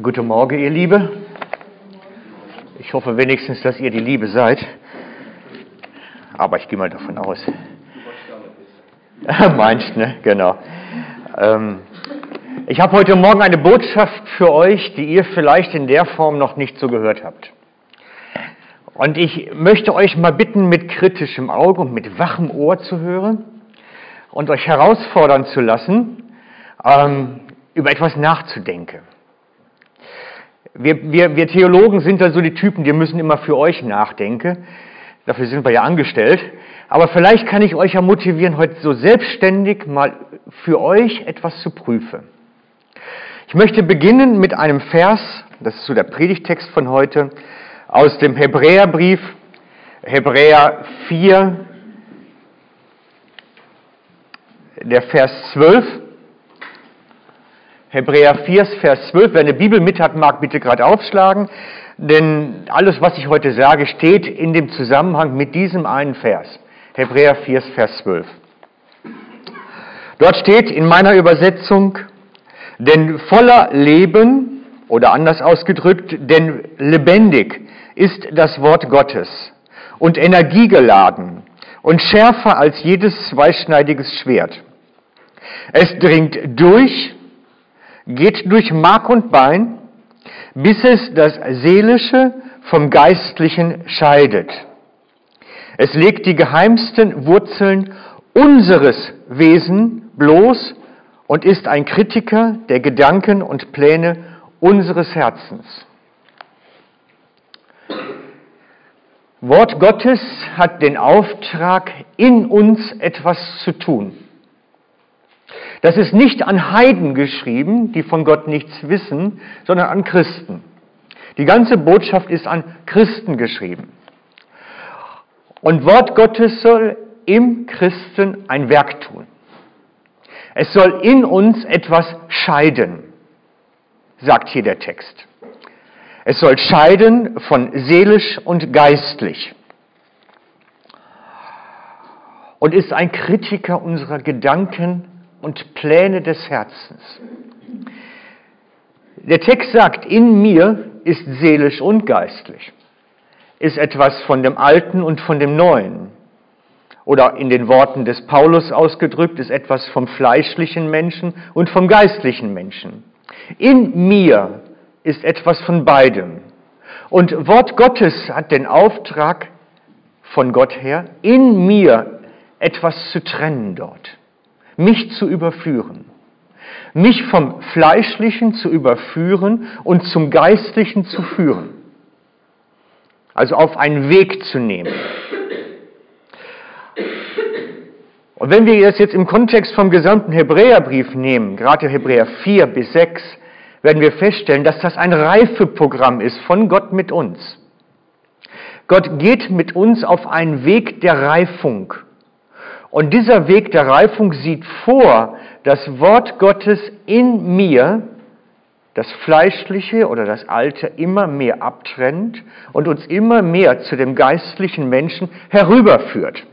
Guten Morgen, ihr Liebe. Ich hoffe wenigstens, dass ihr die Liebe seid. Aber ich gehe mal davon aus. Meinst, ne? Genau. Ähm, ich habe heute Morgen eine Botschaft für euch, die ihr vielleicht in der Form noch nicht so gehört habt. Und ich möchte euch mal bitten, mit kritischem Auge und mit wachem Ohr zu hören und euch herausfordern zu lassen, ähm, über etwas nachzudenken. Wir, wir, wir Theologen sind da so die Typen, die müssen immer für euch nachdenken. Dafür sind wir ja angestellt. Aber vielleicht kann ich euch ja motivieren, heute so selbstständig mal für euch etwas zu prüfen. Ich möchte beginnen mit einem Vers, das ist so der Predigtext von heute, aus dem Hebräerbrief, Hebräer 4, der Vers 12. Hebräer 4, Vers 12. Wer eine Bibel mit hat, mag bitte gerade aufschlagen, denn alles, was ich heute sage, steht in dem Zusammenhang mit diesem einen Vers. Hebräer 4, Vers 12. Dort steht in meiner Übersetzung, denn voller Leben, oder anders ausgedrückt, denn lebendig ist das Wort Gottes und energiegeladen und schärfer als jedes zweischneidiges Schwert. Es dringt durch geht durch Mark und Bein, bis es das Seelische vom Geistlichen scheidet. Es legt die geheimsten Wurzeln unseres Wesen bloß und ist ein Kritiker der Gedanken und Pläne unseres Herzens. Wort Gottes hat den Auftrag, in uns etwas zu tun. Das ist nicht an Heiden geschrieben, die von Gott nichts wissen, sondern an Christen. Die ganze Botschaft ist an Christen geschrieben. Und Wort Gottes soll im Christen ein Werk tun. Es soll in uns etwas scheiden, sagt hier der Text. Es soll scheiden von seelisch und geistlich. Und ist ein Kritiker unserer Gedanken und Pläne des Herzens. Der Text sagt, in mir ist seelisch und geistlich, ist etwas von dem Alten und von dem Neuen. Oder in den Worten des Paulus ausgedrückt, ist etwas vom fleischlichen Menschen und vom geistlichen Menschen. In mir ist etwas von beidem. Und Wort Gottes hat den Auftrag von Gott her, in mir etwas zu trennen dort mich zu überführen. Mich vom Fleischlichen zu überführen und zum Geistlichen zu führen. Also auf einen Weg zu nehmen. Und wenn wir das jetzt im Kontext vom gesamten Hebräerbrief nehmen, gerade Hebräer 4 bis 6, werden wir feststellen, dass das ein Reifeprogramm ist von Gott mit uns. Gott geht mit uns auf einen Weg der Reifung. Und dieser Weg der Reifung sieht vor, das Wort Gottes in mir das Fleischliche oder das Alte immer mehr abtrennt und uns immer mehr zu dem geistlichen Menschen herüberführt.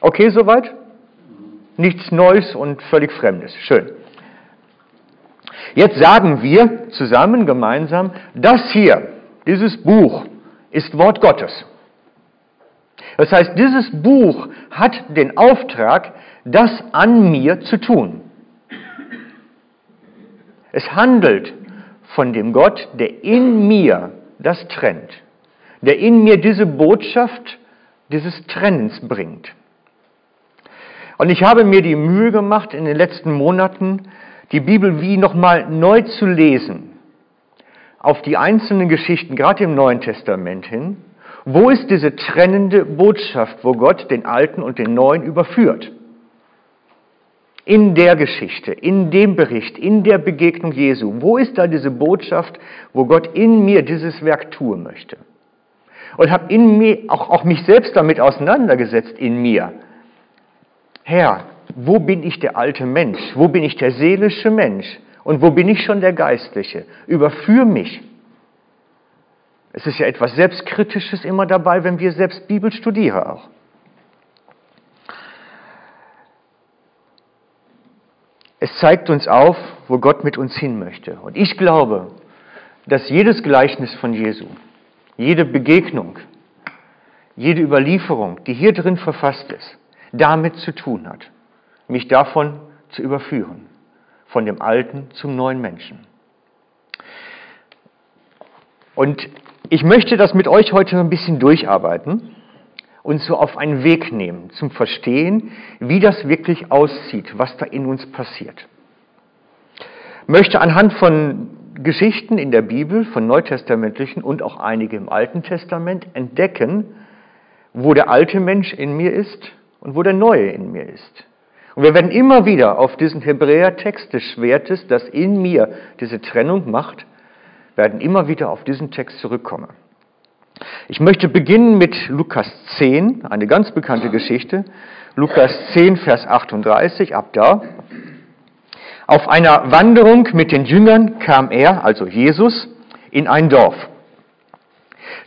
Okay, soweit? Nichts Neues und völlig Fremdes. Schön. Jetzt sagen wir zusammen, gemeinsam, das hier, dieses Buch, ist Wort Gottes. Das heißt, dieses Buch hat den Auftrag, das an mir zu tun. Es handelt von dem Gott, der in mir das trennt, der in mir diese Botschaft dieses Trennens bringt. Und ich habe mir die Mühe gemacht, in den letzten Monaten die Bibel wie nochmal neu zu lesen, auf die einzelnen Geschichten, gerade im Neuen Testament hin, wo ist diese trennende Botschaft, wo Gott den Alten und den Neuen überführt? In der Geschichte, in dem Bericht, in der Begegnung Jesu. Wo ist da diese Botschaft, wo Gott in mir dieses Werk tun möchte? Und habe in mir auch, auch mich selbst damit auseinandergesetzt in mir. Herr, wo bin ich der alte Mensch? Wo bin ich der seelische Mensch? Und wo bin ich schon der Geistliche? Überführ mich. Es ist ja etwas Selbstkritisches immer dabei, wenn wir selbst Bibel studieren auch. Es zeigt uns auf, wo Gott mit uns hin möchte. Und ich glaube, dass jedes Gleichnis von Jesu, jede Begegnung, jede Überlieferung, die hier drin verfasst ist, damit zu tun hat, mich davon zu überführen, von dem alten zum neuen Menschen. Und ich möchte das mit euch heute ein bisschen durcharbeiten und so auf einen Weg nehmen zum Verstehen, wie das wirklich aussieht, was da in uns passiert. Ich möchte anhand von Geschichten in der Bibel, von neutestamentlichen und auch einige im Alten Testament entdecken, wo der alte Mensch in mir ist und wo der neue in mir ist. Und wir werden immer wieder auf diesen Hebräer-Text des Schwertes, das in mir diese Trennung macht, werden immer wieder auf diesen Text zurückkommen. Ich möchte beginnen mit Lukas 10, eine ganz bekannte Geschichte. Lukas 10, Vers 38, ab da. Auf einer Wanderung mit den Jüngern kam er, also Jesus, in ein Dorf.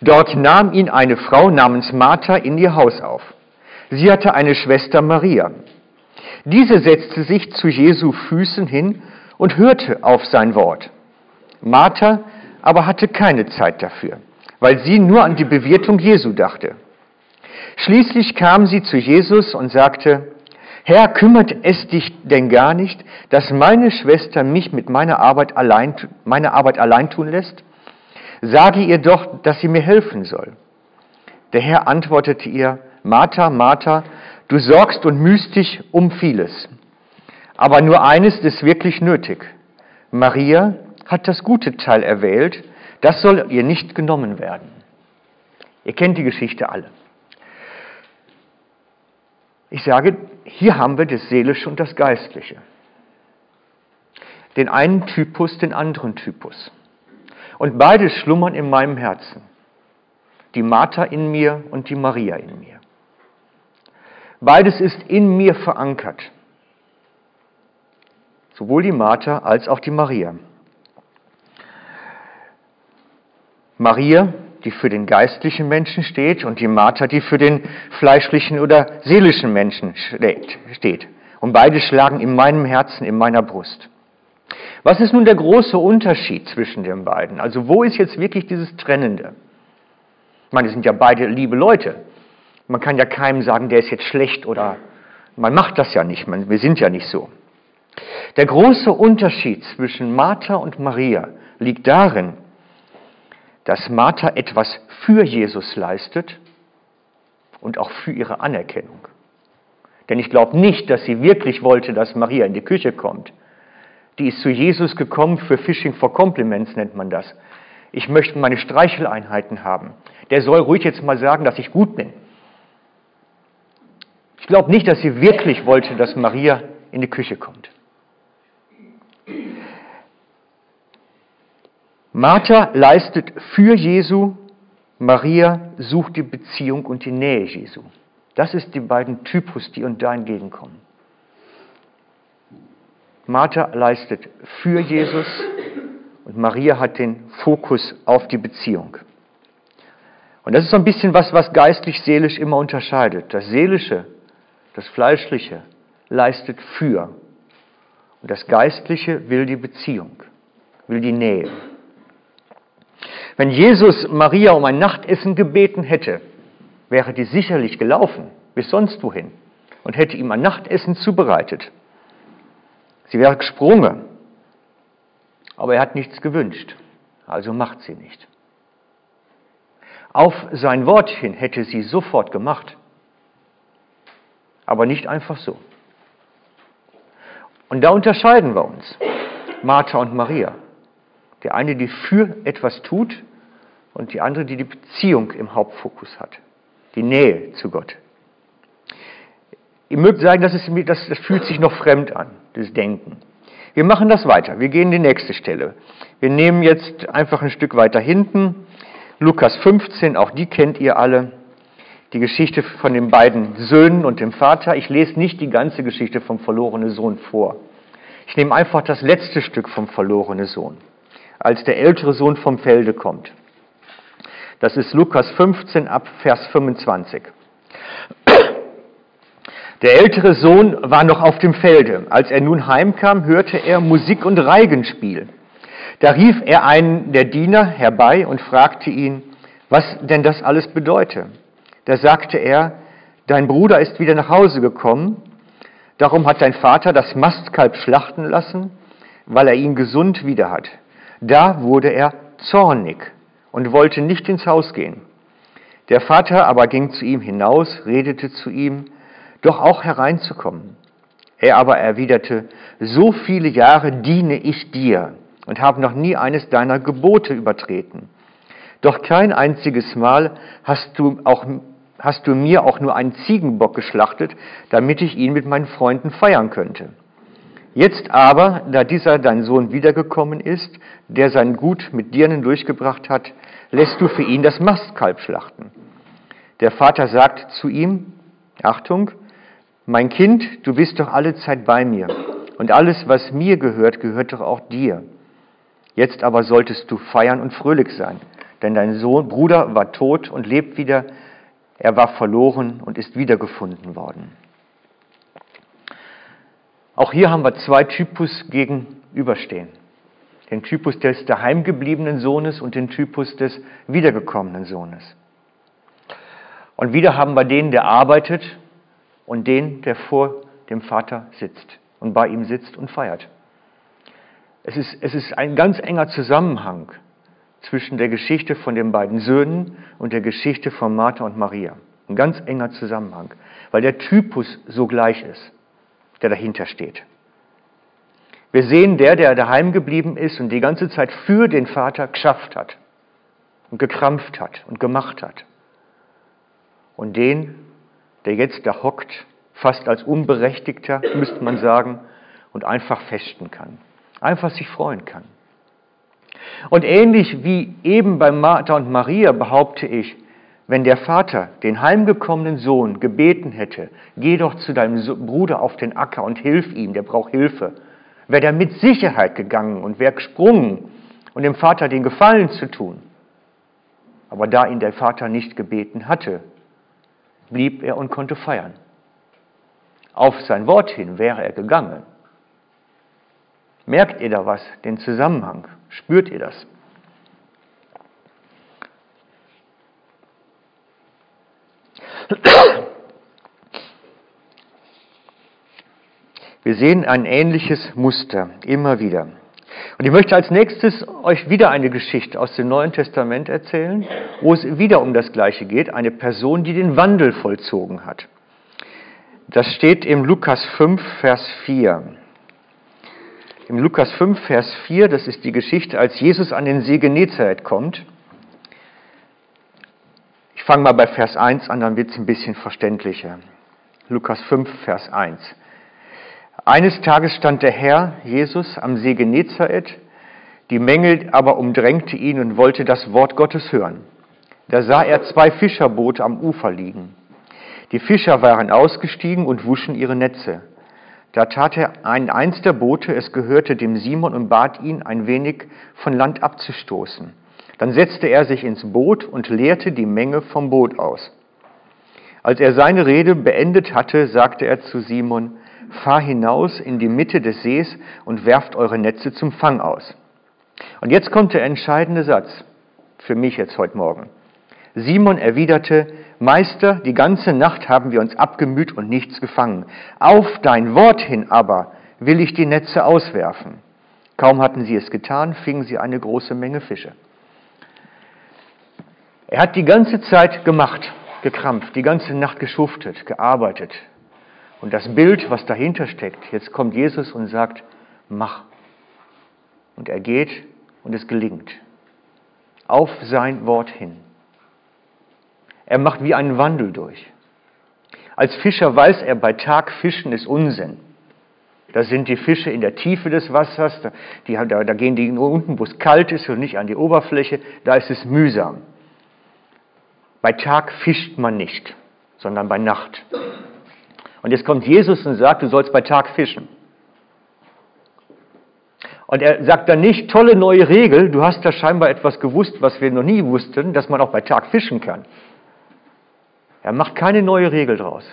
Dort nahm ihn eine Frau namens Martha in ihr Haus auf. Sie hatte eine Schwester Maria. Diese setzte sich zu Jesu Füßen hin und hörte auf sein Wort. Martha aber hatte keine Zeit dafür, weil sie nur an die Bewirtung Jesu dachte. Schließlich kam sie zu Jesus und sagte, Herr, kümmert es dich denn gar nicht, dass meine Schwester mich mit meiner Arbeit allein, meine Arbeit allein tun lässt? Sage ihr doch, dass sie mir helfen soll. Der Herr antwortete ihr, Martha, Martha, du sorgst und mühst dich um vieles. Aber nur eines ist wirklich nötig. Maria hat das gute Teil erwählt, das soll ihr nicht genommen werden. Ihr kennt die Geschichte alle. Ich sage, hier haben wir das Seelische und das Geistliche. Den einen Typus, den anderen Typus. Und beides schlummern in meinem Herzen. Die Martha in mir und die Maria in mir. Beides ist in mir verankert. Sowohl die Martha als auch die Maria. Maria, die für den geistlichen Menschen steht, und die Martha, die für den fleischlichen oder seelischen Menschen steht. Und beide schlagen in meinem Herzen, in meiner Brust. Was ist nun der große Unterschied zwischen den beiden? Also wo ist jetzt wirklich dieses Trennende? Ich meine, die sind ja beide liebe Leute. Man kann ja keinem sagen, der ist jetzt schlecht oder man macht das ja nicht, wir sind ja nicht so. Der große Unterschied zwischen Martha und Maria liegt darin, dass Martha etwas für Jesus leistet und auch für ihre Anerkennung. Denn ich glaube nicht, dass sie wirklich wollte, dass Maria in die Küche kommt. Die ist zu Jesus gekommen für Fishing for Compliments, nennt man das. Ich möchte meine Streicheleinheiten haben. Der soll ruhig jetzt mal sagen, dass ich gut bin. Ich glaube nicht, dass sie wirklich wollte, dass Maria in die Küche kommt. Martha leistet für Jesu, Maria sucht die Beziehung und die Nähe Jesu. Das ist die beiden Typus, die uns da entgegenkommen. Martha leistet für Jesus und Maria hat den Fokus auf die Beziehung. Und das ist so ein bisschen was, was geistlich-seelisch immer unterscheidet. Das Seelische, das Fleischliche leistet für. Und das Geistliche will die Beziehung, will die Nähe. Wenn Jesus Maria um ein Nachtessen gebeten hätte, wäre die sicherlich gelaufen bis sonst wohin und hätte ihm ein Nachtessen zubereitet. Sie wäre gesprungen, aber er hat nichts gewünscht, also macht sie nicht. Auf sein Wort hin hätte sie sofort gemacht, aber nicht einfach so. Und da unterscheiden wir uns, Martha und Maria. Der eine, die für etwas tut und die andere, die die Beziehung im Hauptfokus hat, die Nähe zu Gott. Ihr mögt sagen, das, ist, das, das fühlt sich noch fremd an, das Denken. Wir machen das weiter. Wir gehen in die nächste Stelle. Wir nehmen jetzt einfach ein Stück weiter hinten. Lukas 15, auch die kennt ihr alle. Die Geschichte von den beiden Söhnen und dem Vater. Ich lese nicht die ganze Geschichte vom verlorenen Sohn vor. Ich nehme einfach das letzte Stück vom verlorenen Sohn, als der ältere Sohn vom Felde kommt. Das ist Lukas 15 ab Vers 25. Der ältere Sohn war noch auf dem Felde. Als er nun heimkam, hörte er Musik und Reigenspiel. Da rief er einen der Diener herbei und fragte ihn, was denn das alles bedeute. Da sagte er, dein Bruder ist wieder nach Hause gekommen, darum hat dein Vater das Mastkalb schlachten lassen, weil er ihn gesund wieder hat. Da wurde er zornig und wollte nicht ins Haus gehen. Der Vater aber ging zu ihm hinaus, redete zu ihm, doch auch hereinzukommen. Er aber erwiderte, so viele Jahre diene ich dir und habe noch nie eines deiner Gebote übertreten. Doch kein einziges Mal hast du, auch, hast du mir auch nur einen Ziegenbock geschlachtet, damit ich ihn mit meinen Freunden feiern könnte. Jetzt aber, da dieser dein Sohn wiedergekommen ist, der sein Gut mit Dirnen durchgebracht hat, lässt du für ihn das Mastkalb schlachten. Der Vater sagt zu ihm, Achtung, mein Kind, du bist doch alle Zeit bei mir und alles, was mir gehört, gehört doch auch dir. Jetzt aber solltest du feiern und fröhlich sein, denn dein Sohn, Bruder war tot und lebt wieder, er war verloren und ist wiedergefunden worden. Auch hier haben wir zwei Typus gegenüberstehen. Den Typus des daheimgebliebenen Sohnes und den Typus des wiedergekommenen Sohnes. Und wieder haben wir den, der arbeitet und den, der vor dem Vater sitzt und bei ihm sitzt und feiert. Es ist, es ist ein ganz enger Zusammenhang zwischen der Geschichte von den beiden Söhnen und der Geschichte von Martha und Maria. Ein ganz enger Zusammenhang, weil der Typus so gleich ist, der dahinter steht. Wir sehen der, der daheim geblieben ist und die ganze Zeit für den Vater geschafft hat und gekrampft hat und gemacht hat. Und den, der jetzt da hockt, fast als Unberechtigter, müsste man sagen, und einfach festen kann, einfach sich freuen kann. Und ähnlich wie eben bei Martha und Maria behaupte ich, wenn der Vater den heimgekommenen Sohn gebeten hätte, geh doch zu deinem Bruder auf den Acker und hilf ihm, der braucht Hilfe, wäre er mit Sicherheit gegangen und wäre gesprungen und dem Vater den Gefallen zu tun. Aber da ihn der Vater nicht gebeten hatte, blieb er und konnte feiern. Auf sein Wort hin wäre er gegangen. Merkt ihr da was, den Zusammenhang? Spürt ihr das? Wir sehen ein ähnliches Muster immer wieder. Und ich möchte als nächstes euch wieder eine Geschichte aus dem Neuen Testament erzählen, wo es wieder um das Gleiche geht, eine Person, die den Wandel vollzogen hat. Das steht im Lukas 5, Vers 4. Im Lukas 5, Vers 4, das ist die Geschichte, als Jesus an den See Genezareth kommt. Ich fange mal bei Vers 1 an, dann wird es ein bisschen verständlicher. Lukas 5, Vers 1. Eines Tages stand der Herr Jesus am See Genezareth, die Menge aber umdrängte ihn und wollte das Wort Gottes hören. Da sah er zwei Fischerboote am Ufer liegen. Die Fischer waren ausgestiegen und wuschen ihre Netze. Da tat er ein eins der Boote, es gehörte dem Simon und bat ihn, ein wenig von Land abzustoßen. Dann setzte er sich ins Boot und leerte die Menge vom Boot aus. Als er seine Rede beendet hatte, sagte er zu Simon, fahr hinaus in die Mitte des Sees und werft eure Netze zum Fang aus. Und jetzt kommt der entscheidende Satz für mich jetzt heute Morgen. Simon erwiderte, Meister, die ganze Nacht haben wir uns abgemüht und nichts gefangen. Auf dein Wort hin aber will ich die Netze auswerfen. Kaum hatten sie es getan, fingen sie eine große Menge Fische. Er hat die ganze Zeit gemacht, gekrampft, die ganze Nacht geschuftet, gearbeitet, und das Bild, was dahinter steckt, jetzt kommt Jesus und sagt, mach. Und er geht und es gelingt. Auf sein Wort hin. Er macht wie einen Wandel durch. Als Fischer weiß er, bei Tag fischen ist Unsinn. Da sind die Fische in der Tiefe des Wassers, die, da, da gehen die unten, wo es kalt ist und nicht an die Oberfläche, da ist es mühsam. Bei Tag fischt man nicht, sondern bei Nacht. Und jetzt kommt Jesus und sagt, du sollst bei Tag fischen. Und er sagt dann nicht, tolle neue Regel, du hast da scheinbar etwas gewusst, was wir noch nie wussten, dass man auch bei Tag fischen kann. Er macht keine neue Regel draus.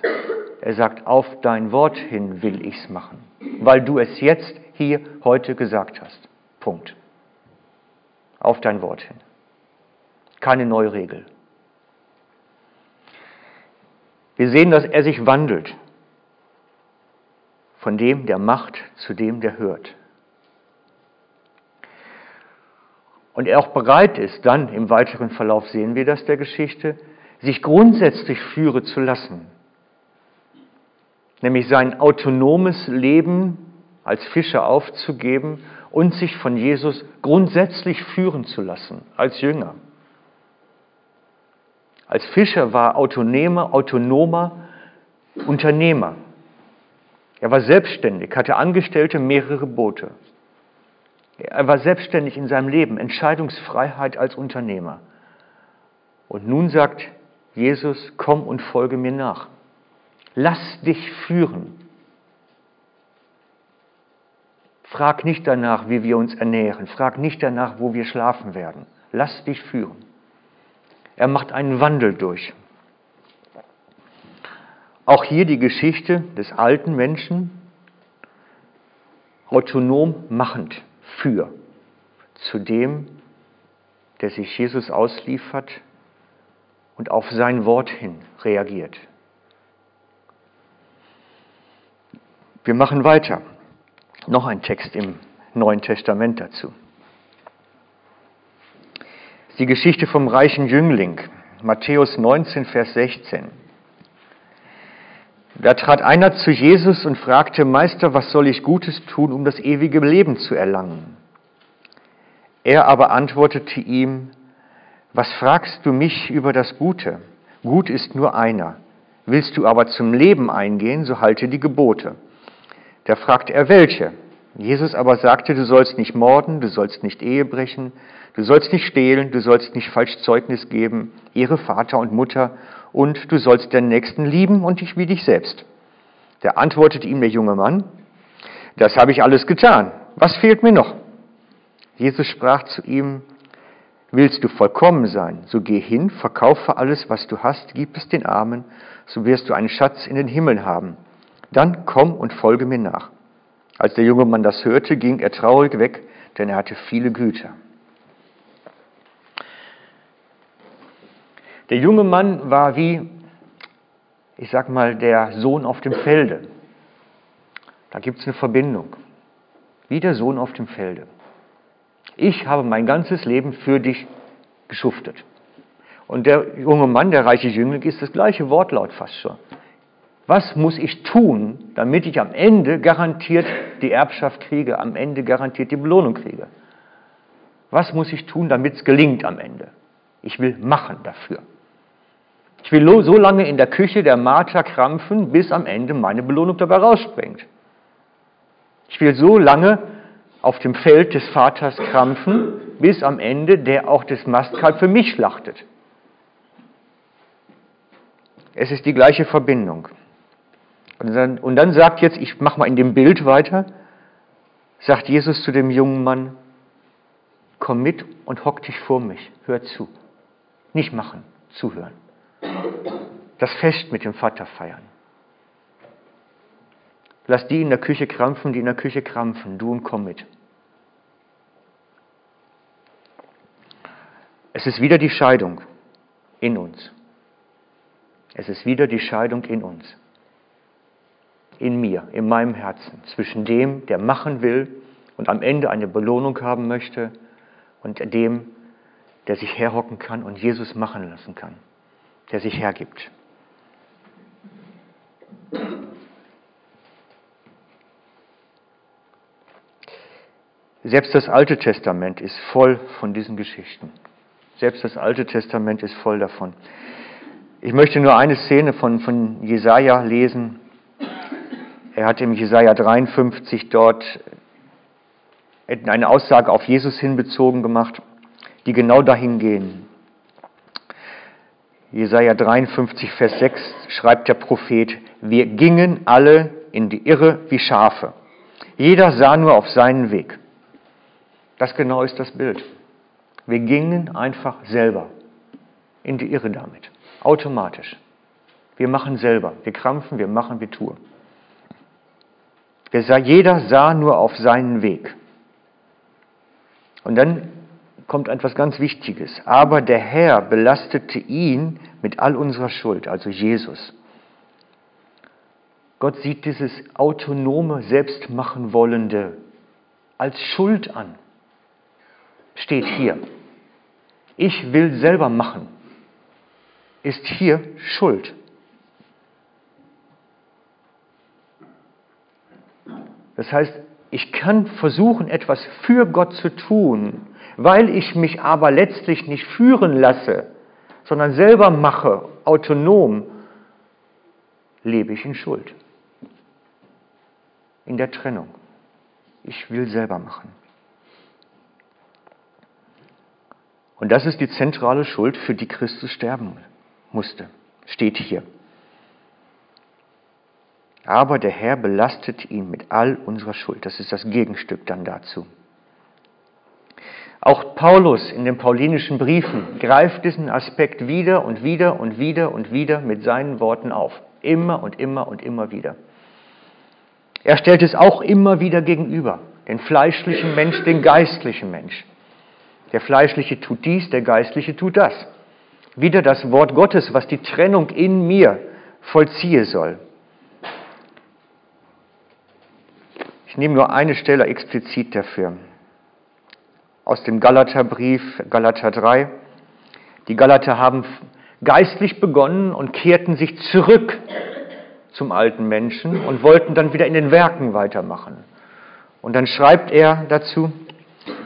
Er sagt, auf dein Wort hin will ich's machen, weil du es jetzt hier heute gesagt hast. Punkt. Auf dein Wort hin. Keine neue Regel. Wir sehen, dass er sich wandelt von dem, der macht, zu dem, der hört. Und er auch bereit ist, dann im weiteren Verlauf sehen wir das der Geschichte, sich grundsätzlich führen zu lassen. Nämlich sein autonomes Leben als Fischer aufzugeben und sich von Jesus grundsätzlich führen zu lassen, als Jünger. Als Fischer war autonomer, autonomer Unternehmer. Er war selbstständig, hatte Angestellte, mehrere Boote. Er war selbstständig in seinem Leben, Entscheidungsfreiheit als Unternehmer. Und nun sagt Jesus, komm und folge mir nach. Lass dich führen. Frag nicht danach, wie wir uns ernähren. Frag nicht danach, wo wir schlafen werden. Lass dich führen. Er macht einen Wandel durch. Auch hier die Geschichte des alten Menschen, autonom machend für zu dem, der sich Jesus ausliefert und auf sein Wort hin reagiert. Wir machen weiter. Noch ein Text im Neuen Testament dazu. Die Geschichte vom reichen Jüngling, Matthäus 19, Vers 16. Da trat einer zu Jesus und fragte, Meister, was soll ich Gutes tun, um das ewige Leben zu erlangen? Er aber antwortete ihm, was fragst du mich über das Gute? Gut ist nur einer. Willst du aber zum Leben eingehen, so halte die Gebote. Da fragte er, welche? Jesus aber sagte, du sollst nicht morden, du sollst nicht Ehe brechen, du sollst nicht stehlen, du sollst nicht falsch Zeugnis geben, ehre Vater und Mutter und du sollst deinen Nächsten lieben und dich wie dich selbst. Da antwortete ihm der junge Mann, das habe ich alles getan. Was fehlt mir noch? Jesus sprach zu ihm, willst du vollkommen sein, so geh hin, verkaufe alles, was du hast, gib es den Armen, so wirst du einen Schatz in den Himmel haben. Dann komm und folge mir nach. Als der junge Mann das hörte, ging er traurig weg, denn er hatte viele Güter. Der junge Mann war wie, ich sag mal, der Sohn auf dem Felde. Da gibt es eine Verbindung. Wie der Sohn auf dem Felde. Ich habe mein ganzes Leben für dich geschuftet. Und der junge Mann, der reiche Jüngling, ist das gleiche Wortlaut fast schon. Was muss ich tun, damit ich am Ende garantiert die Erbschaft kriege, am Ende garantiert die Belohnung kriege? Was muss ich tun, damit es gelingt am Ende? Ich will machen dafür. Ich will so lange in der Küche der Martha krampfen, bis am Ende meine Belohnung dabei rausspringt. Ich will so lange auf dem Feld des Vaters krampfen, bis am Ende der auch das Mastkalb für mich schlachtet. Es ist die gleiche Verbindung. Und dann, und dann sagt jetzt, ich mache mal in dem Bild weiter, sagt Jesus zu dem jungen Mann, komm mit und hock dich vor mich, hör zu. Nicht machen, zuhören das Fest mit dem Vater feiern. Lass die in der Küche krampfen, die in der Küche krampfen, du und komm mit. Es ist wieder die Scheidung in uns. Es ist wieder die Scheidung in uns. In mir, in meinem Herzen, zwischen dem, der machen will und am Ende eine Belohnung haben möchte, und dem, der sich herhocken kann und Jesus machen lassen kann der sich hergibt. Selbst das Alte Testament ist voll von diesen Geschichten. Selbst das Alte Testament ist voll davon. Ich möchte nur eine Szene von, von Jesaja lesen. Er hat im Jesaja 53 dort eine Aussage auf Jesus hinbezogen gemacht, die genau dahin gehen. Jesaja 53, Vers 6 schreibt der Prophet, wir gingen alle in die Irre wie Schafe. Jeder sah nur auf seinen Weg. Das genau ist das Bild. Wir gingen einfach selber in die Irre damit, automatisch. Wir machen selber. Wir krampfen, wir machen, wir tun. Jeder sah nur auf seinen Weg. Und dann kommt etwas ganz Wichtiges. Aber der Herr belastete ihn mit all unserer Schuld, also Jesus. Gott sieht dieses autonome, selbstmachen wollende als Schuld an. Steht hier. Ich will selber machen. Ist hier Schuld. Das heißt, ich kann versuchen, etwas für Gott zu tun, weil ich mich aber letztlich nicht führen lasse, sondern selber mache, autonom, lebe ich in Schuld, in der Trennung. Ich will selber machen. Und das ist die zentrale Schuld, für die Christus sterben musste. Steht hier. Aber der Herr belastet ihn mit all unserer Schuld. Das ist das Gegenstück dann dazu. Auch Paulus in den paulinischen Briefen greift diesen Aspekt wieder und wieder und wieder und wieder mit seinen Worten auf. Immer und immer und immer wieder. Er stellt es auch immer wieder gegenüber. Den fleischlichen Mensch, den geistlichen Mensch. Der fleischliche tut dies, der geistliche tut das. Wieder das Wort Gottes, was die Trennung in mir vollziehe soll. Ich nehme nur eine Stelle explizit dafür. Aus dem Galaterbrief, Galater 3. Die Galater haben geistlich begonnen und kehrten sich zurück zum alten Menschen und wollten dann wieder in den Werken weitermachen. Und dann schreibt er dazu,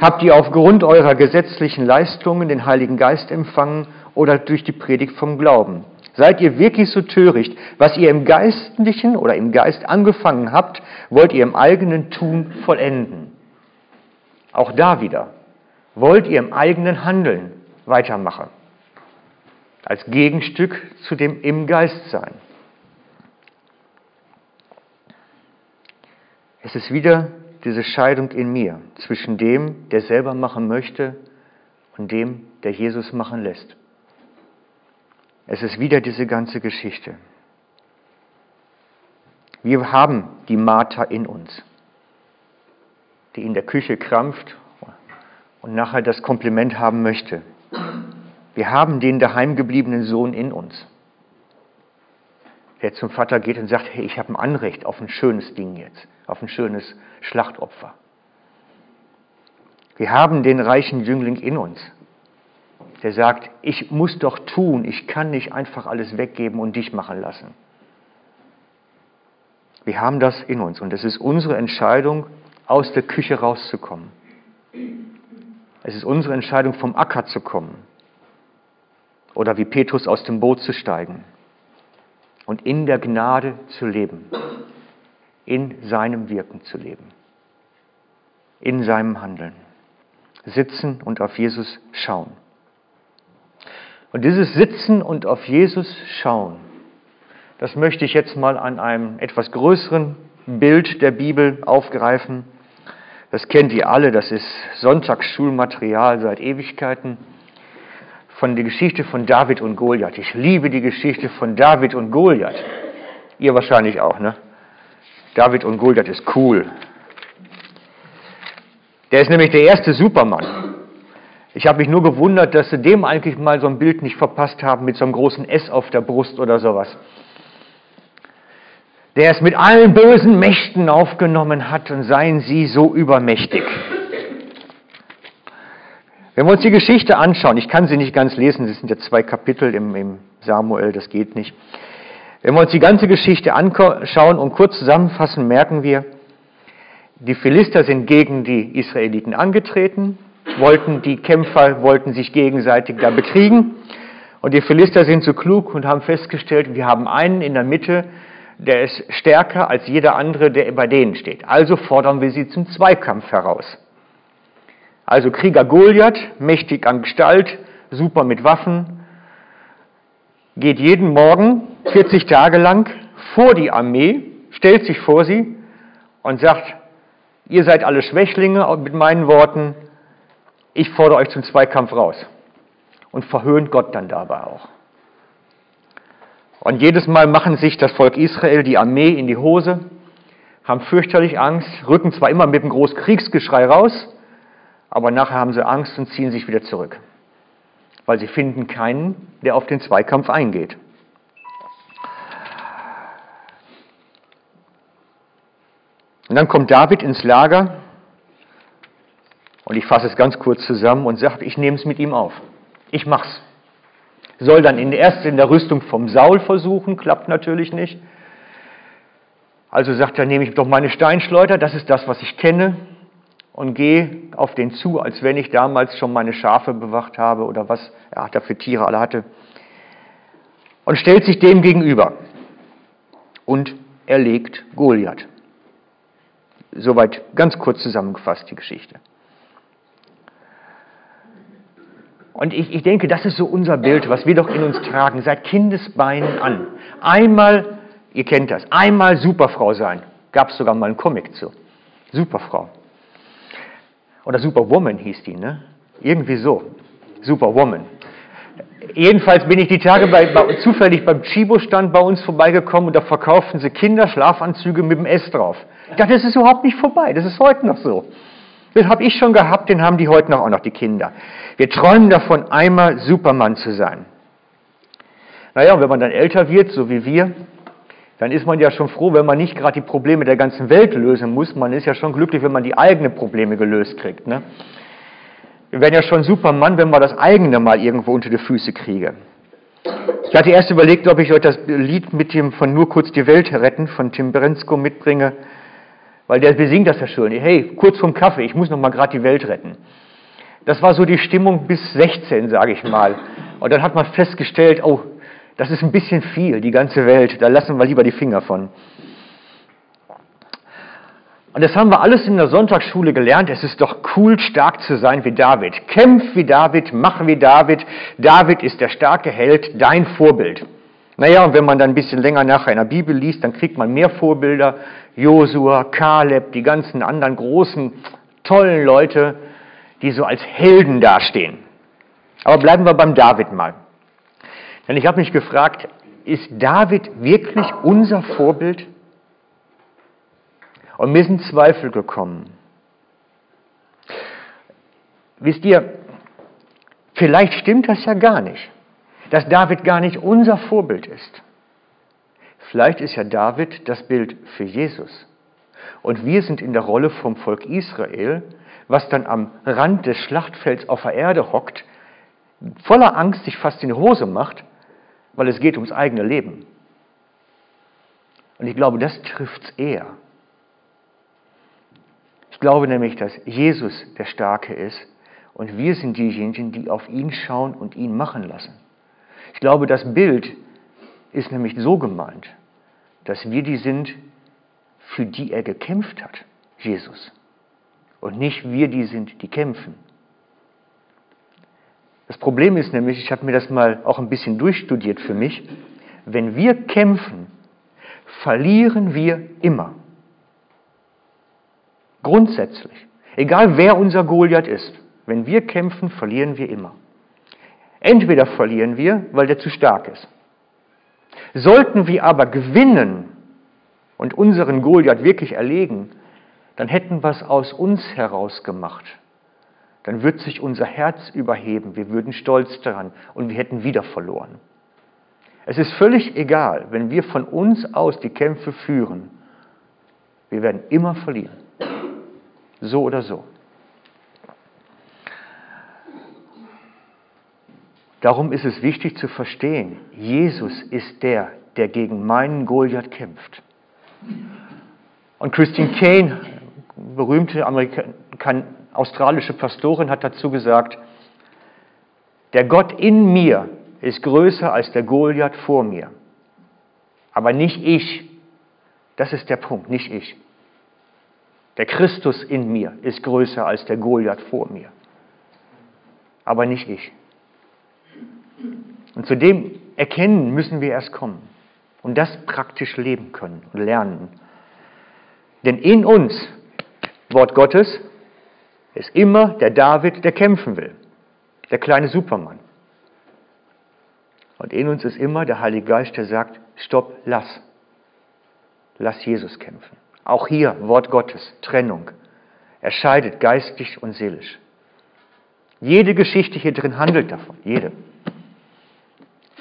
Habt ihr aufgrund eurer gesetzlichen Leistungen den Heiligen Geist empfangen oder durch die Predigt vom Glauben? Seid ihr wirklich so töricht? Was ihr im Geistlichen oder im Geist angefangen habt, wollt ihr im eigenen Tun vollenden. Auch da wieder. Wollt ihr im eigenen Handeln weitermachen. Als Gegenstück zu dem im Geist sein. Es ist wieder diese Scheidung in mir zwischen dem, der selber machen möchte und dem, der Jesus machen lässt. Es ist wieder diese ganze Geschichte. Wir haben die Martha in uns, die in der Küche krampft und nachher das Kompliment haben möchte. Wir haben den daheimgebliebenen Sohn in uns, der zum Vater geht und sagt, hey, ich habe ein Anrecht auf ein schönes Ding jetzt, auf ein schönes Schlachtopfer. Wir haben den reichen Jüngling in uns, der sagt, ich muss doch tun, ich kann nicht einfach alles weggeben und dich machen lassen. Wir haben das in uns und es ist unsere Entscheidung, aus der Küche rauszukommen. Es ist unsere Entscheidung, vom Acker zu kommen oder wie Petrus aus dem Boot zu steigen und in der Gnade zu leben in seinem Wirken zu leben, in seinem Handeln. Sitzen und auf Jesus schauen. Und dieses Sitzen und auf Jesus schauen, das möchte ich jetzt mal an einem etwas größeren Bild der Bibel aufgreifen. Das kennt ihr alle, das ist Sonntagsschulmaterial seit Ewigkeiten. Von der Geschichte von David und Goliath. Ich liebe die Geschichte von David und Goliath. Ihr wahrscheinlich auch, ne? David und Goliath ist cool. Der ist nämlich der erste Supermann. Ich habe mich nur gewundert, dass sie dem eigentlich mal so ein Bild nicht verpasst haben mit so einem großen S auf der Brust oder sowas. Der es mit allen bösen Mächten aufgenommen hat und seien sie so übermächtig. Wenn wir uns die Geschichte anschauen, ich kann sie nicht ganz lesen, es sind ja zwei Kapitel im, im Samuel, das geht nicht. Wenn wir uns die ganze Geschichte anschauen und kurz zusammenfassen, merken wir, die Philister sind gegen die Israeliten angetreten, wollten die Kämpfer wollten sich gegenseitig da bekriegen und die Philister sind so klug und haben festgestellt, wir haben einen in der Mitte, der ist stärker als jeder andere, der bei denen steht. Also fordern wir sie zum Zweikampf heraus. Also Krieger Goliath, mächtig an Gestalt, super mit Waffen, geht jeden Morgen 40 Tage lang vor die Armee, stellt sich vor sie und sagt, ihr seid alle Schwächlinge, mit meinen Worten, ich fordere euch zum Zweikampf raus. Und verhöhnt Gott dann dabei auch. Und jedes Mal machen sich das Volk Israel, die Armee in die Hose, haben fürchterlich Angst, rücken zwar immer mit einem großen Kriegsgeschrei raus, aber nachher haben sie Angst und ziehen sich wieder zurück, weil sie finden keinen, der auf den Zweikampf eingeht. Und dann kommt David ins Lager und ich fasse es ganz kurz zusammen und sage, ich nehme es mit ihm auf. Ich mach's. Soll dann in, erst in der Rüstung vom Saul versuchen, klappt natürlich nicht. Also sagt er, nehme ich doch meine Steinschleuder, das ist das, was ich kenne, und gehe auf den zu, als wenn ich damals schon meine Schafe bewacht habe oder was er da für Tiere alle hatte. Und stellt sich dem gegenüber und erlegt Goliath. Soweit ganz kurz zusammengefasst die Geschichte. Und ich, ich denke, das ist so unser Bild, was wir doch in uns tragen, seit Kindesbeinen an. Einmal, ihr kennt das, einmal Superfrau sein. Gab es sogar mal einen Comic zu. Superfrau. Oder Superwoman hieß die, ne? Irgendwie so. Superwoman. Jedenfalls bin ich die Tage bei, bei, zufällig beim Chibo-Stand bei uns vorbeigekommen und da verkauften sie Kinderschlafanzüge mit dem S drauf. Ich dachte, das ist überhaupt nicht vorbei, das ist heute noch so. Den habe ich schon gehabt, den haben die heute noch auch noch die Kinder. Wir träumen davon, einmal Superman zu sein. Naja, wenn man dann älter wird, so wie wir, dann ist man ja schon froh, wenn man nicht gerade die Probleme der ganzen Welt lösen muss. Man ist ja schon glücklich, wenn man die eigenen Probleme gelöst kriegt. Ne? Wir werden ja schon Superman, wenn man das eigene mal irgendwo unter die Füße kriege. Ich hatte erst überlegt, ob ich euch das Lied mit dem von Nur kurz die Welt retten von Tim Brenzko mitbringe, weil der besingt das ja schön. Hey, kurz vom Kaffee, ich muss noch mal gerade die Welt retten. Das war so die Stimmung bis 16, sage ich mal. Und dann hat man festgestellt, oh, das ist ein bisschen viel, die ganze Welt, da lassen wir lieber die Finger von. Und das haben wir alles in der Sonntagsschule gelernt. Es ist doch cool, stark zu sein wie David. Kämpf wie David, mach wie David. David ist der starke Held, dein Vorbild. Naja, und wenn man dann ein bisschen länger nachher in der Bibel liest, dann kriegt man mehr Vorbilder. Josua, Kaleb, die ganzen anderen großen, tollen Leute, die so als Helden dastehen. Aber bleiben wir beim David mal. Denn ich habe mich gefragt, ist David wirklich unser Vorbild? Und mir sind Zweifel gekommen. Wisst ihr, vielleicht stimmt das ja gar nicht, dass David gar nicht unser Vorbild ist. Vielleicht ist ja David das Bild für Jesus. Und wir sind in der Rolle vom Volk Israel, was dann am Rand des Schlachtfelds auf der Erde hockt, voller Angst sich fast in die Hose macht, weil es geht ums eigene Leben. Und ich glaube, das trifft es eher. Ich glaube nämlich, dass Jesus der Starke ist und wir sind diejenigen, die auf ihn schauen und ihn machen lassen. Ich glaube, das Bild ist nämlich so gemeint, dass wir die sind, für die er gekämpft hat, Jesus und nicht wir die sind, die kämpfen. Das Problem ist nämlich, ich habe mir das mal auch ein bisschen durchstudiert für mich, wenn wir kämpfen, verlieren wir immer. Grundsätzlich. Egal wer unser Goliath ist, wenn wir kämpfen, verlieren wir immer. Entweder verlieren wir, weil der zu stark ist. Sollten wir aber gewinnen und unseren Goliath wirklich erlegen, dann hätten wir es aus uns heraus gemacht. Dann wird sich unser Herz überheben, wir würden stolz daran und wir hätten wieder verloren. Es ist völlig egal, wenn wir von uns aus die Kämpfe führen, wir werden immer verlieren. So oder so. Darum ist es wichtig zu verstehen, Jesus ist der, der gegen meinen Goliath kämpft. Und Christine Kane berühmte Amerika australische Pastorin hat dazu gesagt, der Gott in mir ist größer als der Goliath vor mir. Aber nicht ich. Das ist der Punkt, nicht ich. Der Christus in mir ist größer als der Goliath vor mir. Aber nicht ich. Und zu dem Erkennen müssen wir erst kommen und das praktisch leben können und lernen. Denn in uns Wort Gottes ist immer der David, der kämpfen will, der kleine Supermann. Und in uns ist immer der Heilige Geist, der sagt, stopp, lass. Lass Jesus kämpfen. Auch hier, Wort Gottes, Trennung. Er scheidet geistig und seelisch. Jede Geschichte hier drin handelt davon, jede.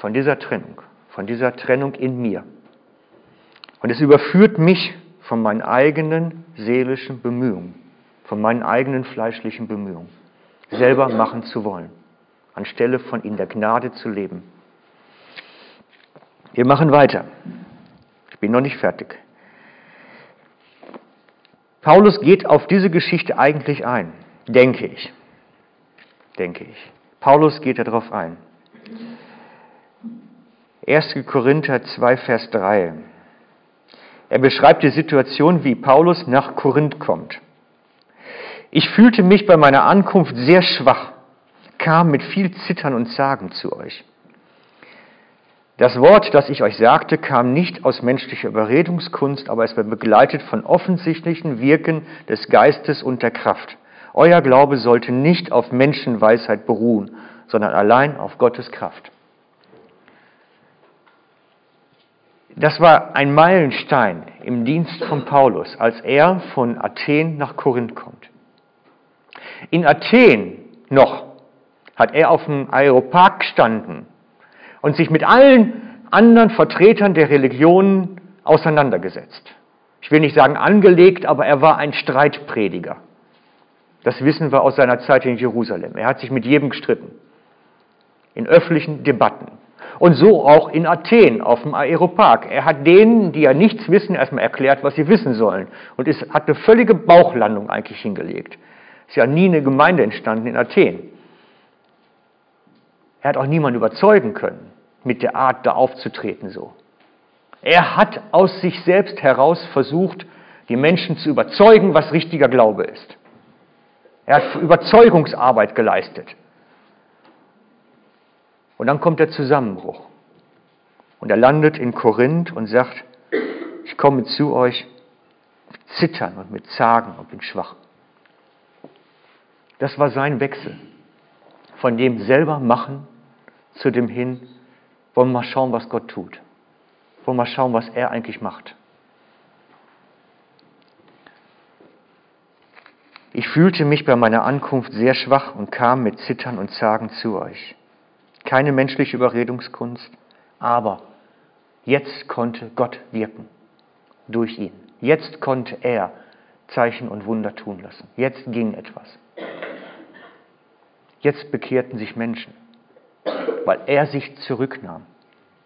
Von dieser Trennung, von dieser Trennung in mir. Und es überführt mich von meinen eigenen seelischen Bemühungen, von meinen eigenen fleischlichen Bemühungen, selber machen zu wollen, anstelle von in der Gnade zu leben. Wir machen weiter. Ich bin noch nicht fertig. Paulus geht auf diese Geschichte eigentlich ein, denke ich. Denke ich. Paulus geht darauf ein. 1. Korinther 2, Vers 3. Er beschreibt die Situation, wie Paulus nach Korinth kommt. Ich fühlte mich bei meiner Ankunft sehr schwach, kam mit viel Zittern und Zagen zu euch. Das Wort, das ich euch sagte, kam nicht aus menschlicher Überredungskunst, aber es war begleitet von offensichtlichen Wirken des Geistes und der Kraft. Euer Glaube sollte nicht auf Menschenweisheit beruhen, sondern allein auf Gottes Kraft. Das war ein Meilenstein im Dienst von Paulus, als er von Athen nach Korinth kommt. In Athen noch hat er auf dem Aeropark gestanden und sich mit allen anderen Vertretern der Religionen auseinandergesetzt. Ich will nicht sagen angelegt, aber er war ein Streitprediger. Das wissen wir aus seiner Zeit in Jerusalem. Er hat sich mit jedem gestritten. In öffentlichen Debatten. Und so auch in Athen auf dem Aeropark. Er hat denen, die ja nichts wissen, erstmal erklärt, was sie wissen sollen. Und ist, hat eine völlige Bauchlandung eigentlich hingelegt. Ist ja nie eine Gemeinde entstanden in Athen. Er hat auch niemanden überzeugen können mit der Art, da aufzutreten so. Er hat aus sich selbst heraus versucht, die Menschen zu überzeugen, was richtiger Glaube ist. Er hat Überzeugungsarbeit geleistet. Und dann kommt der Zusammenbruch. Und er landet in Korinth und sagt, ich komme zu euch mit Zittern und mit Zagen und bin schwach. Das war sein Wechsel. Von dem selber machen zu dem hin, wollen wir mal schauen, was Gott tut. Wollen wir mal schauen, was er eigentlich macht. Ich fühlte mich bei meiner Ankunft sehr schwach und kam mit Zittern und Zagen zu euch. Keine menschliche Überredungskunst, aber jetzt konnte Gott wirken durch ihn. Jetzt konnte er Zeichen und Wunder tun lassen. Jetzt ging etwas. Jetzt bekehrten sich Menschen weil er sich zurücknahm,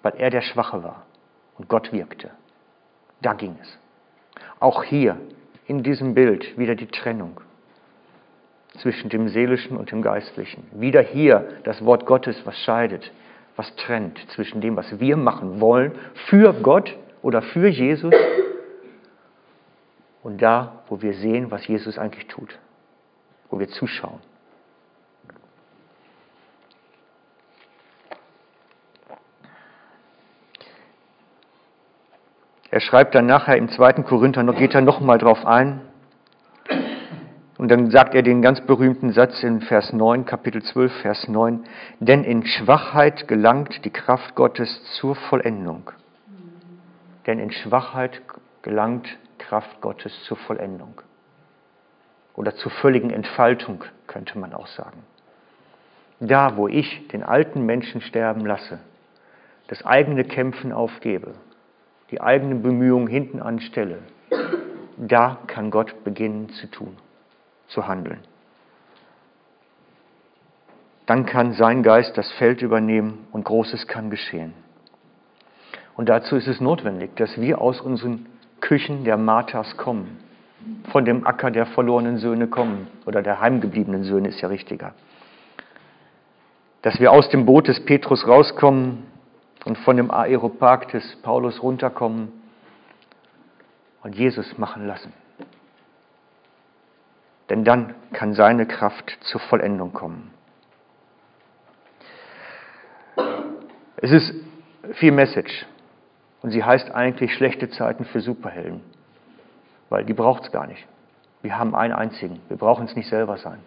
weil er der Schwache war und Gott wirkte. Da ging es. Auch hier in diesem Bild wieder die Trennung zwischen dem Seelischen und dem Geistlichen. Wieder hier das Wort Gottes, was scheidet, was trennt zwischen dem, was wir machen wollen für Gott oder für Jesus und da, wo wir sehen, was Jesus eigentlich tut, wo wir zuschauen. Er schreibt dann nachher im zweiten Korinther, geht er nochmal drauf ein. Und dann sagt er den ganz berühmten Satz in Vers 9, Kapitel 12, Vers 9, denn in Schwachheit gelangt die Kraft Gottes zur Vollendung. Denn in Schwachheit gelangt Kraft Gottes zur Vollendung. Oder zur völligen Entfaltung, könnte man auch sagen. Da, wo ich den alten Menschen sterben lasse, das eigene Kämpfen aufgebe, die eigenen Bemühungen hinten anstelle, da kann Gott beginnen zu tun, zu handeln. Dann kann sein Geist das Feld übernehmen und Großes kann geschehen. Und dazu ist es notwendig, dass wir aus unseren Küchen der Marthas kommen, von dem Acker der verlorenen Söhne kommen, oder der heimgebliebenen Söhne ist ja richtiger. Dass wir aus dem Boot des Petrus rauskommen und von dem Aeropark des Paulus runterkommen und Jesus machen lassen. Denn dann kann seine Kraft zur Vollendung kommen. Es ist viel Message und sie heißt eigentlich schlechte Zeiten für Superhelden, weil die braucht es gar nicht. Wir haben einen einzigen. Wir brauchen es nicht selber sein.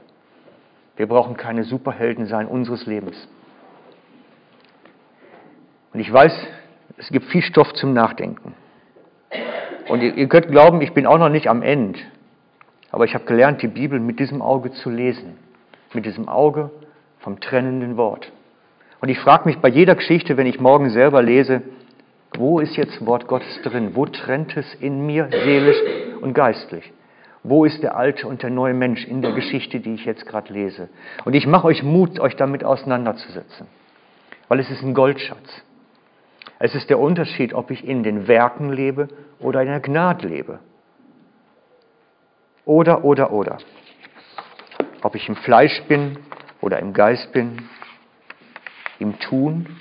Wir brauchen keine Superhelden sein unseres Lebens. Und ich weiß, es gibt viel Stoff zum Nachdenken. Und ihr, ihr könnt glauben, ich bin auch noch nicht am Ende. Aber ich habe gelernt, die Bibel mit diesem Auge zu lesen. Mit diesem Auge vom trennenden Wort. Und ich frage mich bei jeder Geschichte, wenn ich morgen selber lese, wo ist jetzt Wort Gottes drin? Wo trennt es in mir seelisch und geistlich? Wo ist der alte und der neue Mensch in der Geschichte, die ich jetzt gerade lese? Und ich mache euch Mut, euch damit auseinanderzusetzen, weil es ist ein Goldschatz. Es ist der Unterschied, ob ich in den Werken lebe oder in der Gnade lebe. Oder, oder, oder. Ob ich im Fleisch bin oder im Geist bin, im Tun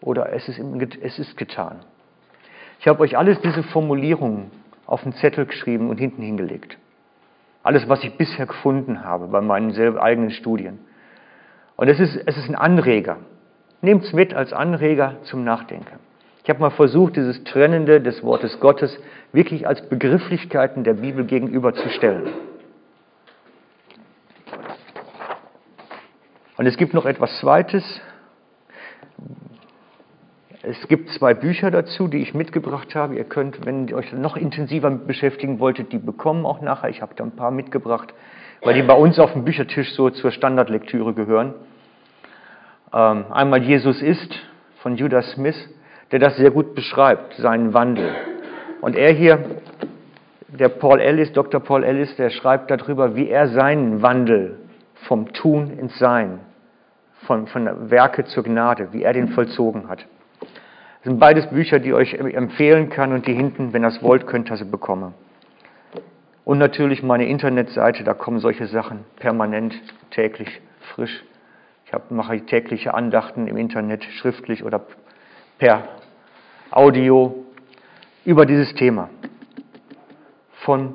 oder es ist, im, es ist getan. Ich habe euch alles diese Formulierungen auf den Zettel geschrieben und hinten hingelegt. Alles, was ich bisher gefunden habe bei meinen eigenen Studien. Und es ist, es ist ein Anreger. Nehmt es mit als Anreger zum Nachdenken. Ich habe mal versucht, dieses Trennende des Wortes Gottes wirklich als Begrifflichkeiten der Bibel gegenüberzustellen. Und es gibt noch etwas Zweites. Es gibt zwei Bücher dazu, die ich mitgebracht habe. Ihr könnt, wenn ihr euch noch intensiver beschäftigen wolltet, die bekommen auch nachher. Ich habe da ein paar mitgebracht, weil die bei uns auf dem Büchertisch so zur Standardlektüre gehören. Ähm, einmal Jesus ist von Judas Smith der das sehr gut beschreibt, seinen Wandel. Und er hier, der Paul Ellis, Dr. Paul Ellis, der schreibt darüber, wie er seinen Wandel vom Tun ins Sein, von, von Werke zur Gnade, wie er den vollzogen hat. Das sind beides Bücher, die ich euch empfehlen kann und die hinten, wenn ihr es wollt, könnt ihr sie bekommen. Und natürlich meine Internetseite, da kommen solche Sachen permanent, täglich, frisch. Ich mache tägliche Andachten im Internet, schriftlich oder per Audio über dieses Thema. Von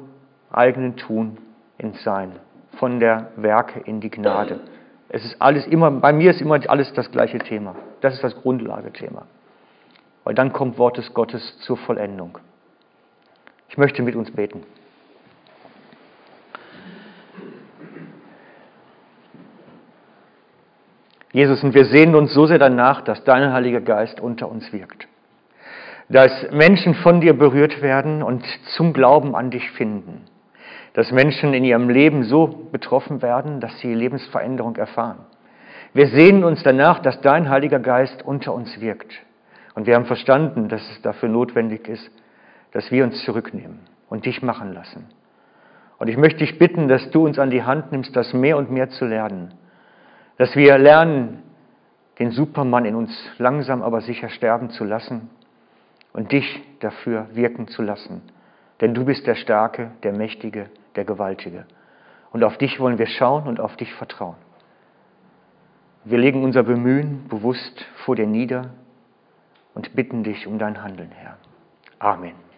eigenen Tun ins Sein, von der Werke in die Gnade. Es ist alles immer, bei mir ist immer alles das gleiche Thema. Das ist das Grundlagethema. Weil dann kommt Wort des Gottes zur Vollendung. Ich möchte mit uns beten. Jesus, und wir sehnen uns so sehr danach, dass dein Heiliger Geist unter uns wirkt dass Menschen von dir berührt werden und zum Glauben an dich finden. Dass Menschen in ihrem Leben so betroffen werden, dass sie Lebensveränderung erfahren. Wir sehnen uns danach, dass dein Heiliger Geist unter uns wirkt. Und wir haben verstanden, dass es dafür notwendig ist, dass wir uns zurücknehmen und dich machen lassen. Und ich möchte dich bitten, dass du uns an die Hand nimmst, das mehr und mehr zu lernen. Dass wir lernen, den Supermann in uns langsam aber sicher sterben zu lassen und dich dafür wirken zu lassen. Denn du bist der Starke, der Mächtige, der Gewaltige. Und auf dich wollen wir schauen und auf dich vertrauen. Wir legen unser Bemühen bewusst vor dir nieder und bitten dich um dein Handeln, Herr. Amen.